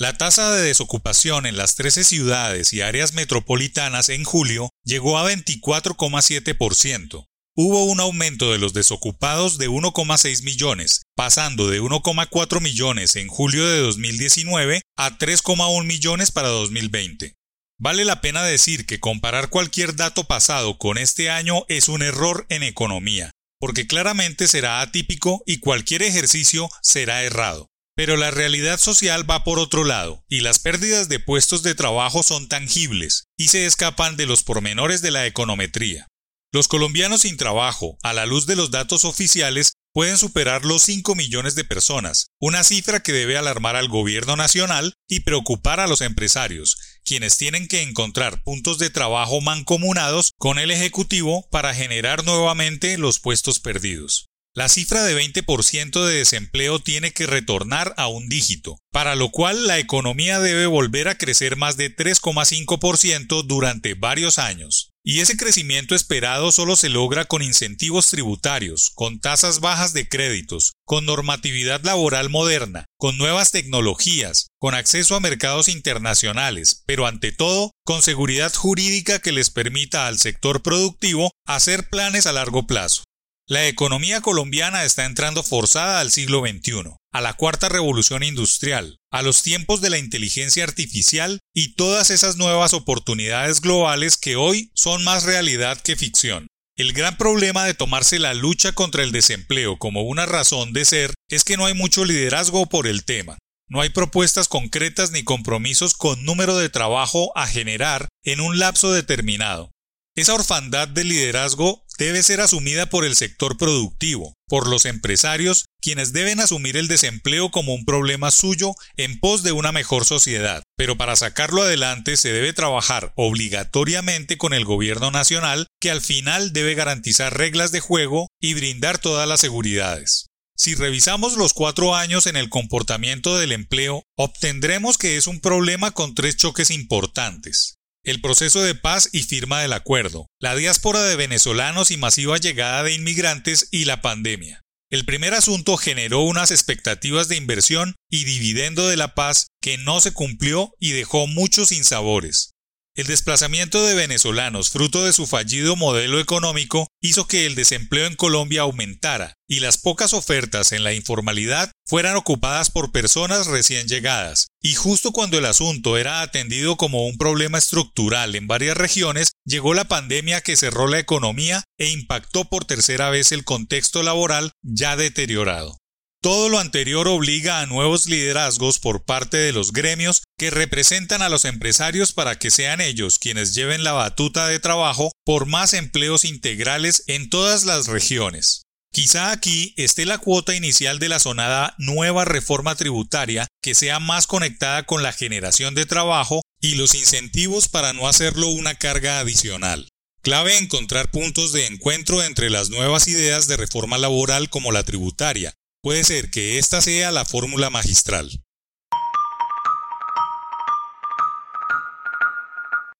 La tasa de desocupación en las 13 ciudades y áreas metropolitanas en julio llegó a 24,7%. Hubo un aumento de los desocupados de 1,6 millones, pasando de 1,4 millones en julio de 2019 a 3,1 millones para 2020. Vale la pena decir que comparar cualquier dato pasado con este año es un error en economía, porque claramente será atípico y cualquier ejercicio será errado. Pero la realidad social va por otro lado, y las pérdidas de puestos de trabajo son tangibles, y se escapan de los pormenores de la econometría. Los colombianos sin trabajo, a la luz de los datos oficiales, pueden superar los 5 millones de personas, una cifra que debe alarmar al gobierno nacional y preocupar a los empresarios, quienes tienen que encontrar puntos de trabajo mancomunados con el Ejecutivo para generar nuevamente los puestos perdidos. La cifra de 20% de desempleo tiene que retornar a un dígito, para lo cual la economía debe volver a crecer más de 3,5% durante varios años. Y ese crecimiento esperado solo se logra con incentivos tributarios, con tasas bajas de créditos, con normatividad laboral moderna, con nuevas tecnologías, con acceso a mercados internacionales, pero ante todo, con seguridad jurídica que les permita al sector productivo hacer planes a largo plazo. La economía colombiana está entrando forzada al siglo XXI, a la cuarta revolución industrial, a los tiempos de la inteligencia artificial y todas esas nuevas oportunidades globales que hoy son más realidad que ficción. El gran problema de tomarse la lucha contra el desempleo como una razón de ser es que no hay mucho liderazgo por el tema. No hay propuestas concretas ni compromisos con número de trabajo a generar en un lapso determinado. Esa orfandad de liderazgo debe ser asumida por el sector productivo, por los empresarios, quienes deben asumir el desempleo como un problema suyo en pos de una mejor sociedad. Pero para sacarlo adelante se debe trabajar obligatoriamente con el gobierno nacional, que al final debe garantizar reglas de juego y brindar todas las seguridades. Si revisamos los cuatro años en el comportamiento del empleo, obtendremos que es un problema con tres choques importantes el proceso de paz y firma del acuerdo, la diáspora de venezolanos y masiva llegada de inmigrantes y la pandemia. El primer asunto generó unas expectativas de inversión y dividendo de la paz que no se cumplió y dejó muchos sinsabores. El desplazamiento de venezolanos fruto de su fallido modelo económico hizo que el desempleo en Colombia aumentara y las pocas ofertas en la informalidad fueran ocupadas por personas recién llegadas. Y justo cuando el asunto era atendido como un problema estructural en varias regiones, llegó la pandemia que cerró la economía e impactó por tercera vez el contexto laboral ya deteriorado. Todo lo anterior obliga a nuevos liderazgos por parte de los gremios que representan a los empresarios para que sean ellos quienes lleven la batuta de trabajo por más empleos integrales en todas las regiones. Quizá aquí esté la cuota inicial de la sonada nueva reforma tributaria que sea más conectada con la generación de trabajo y los incentivos para no hacerlo una carga adicional. Clave encontrar puntos de encuentro entre las nuevas ideas de reforma laboral como la tributaria, Puede ser que esta sea la fórmula magistral.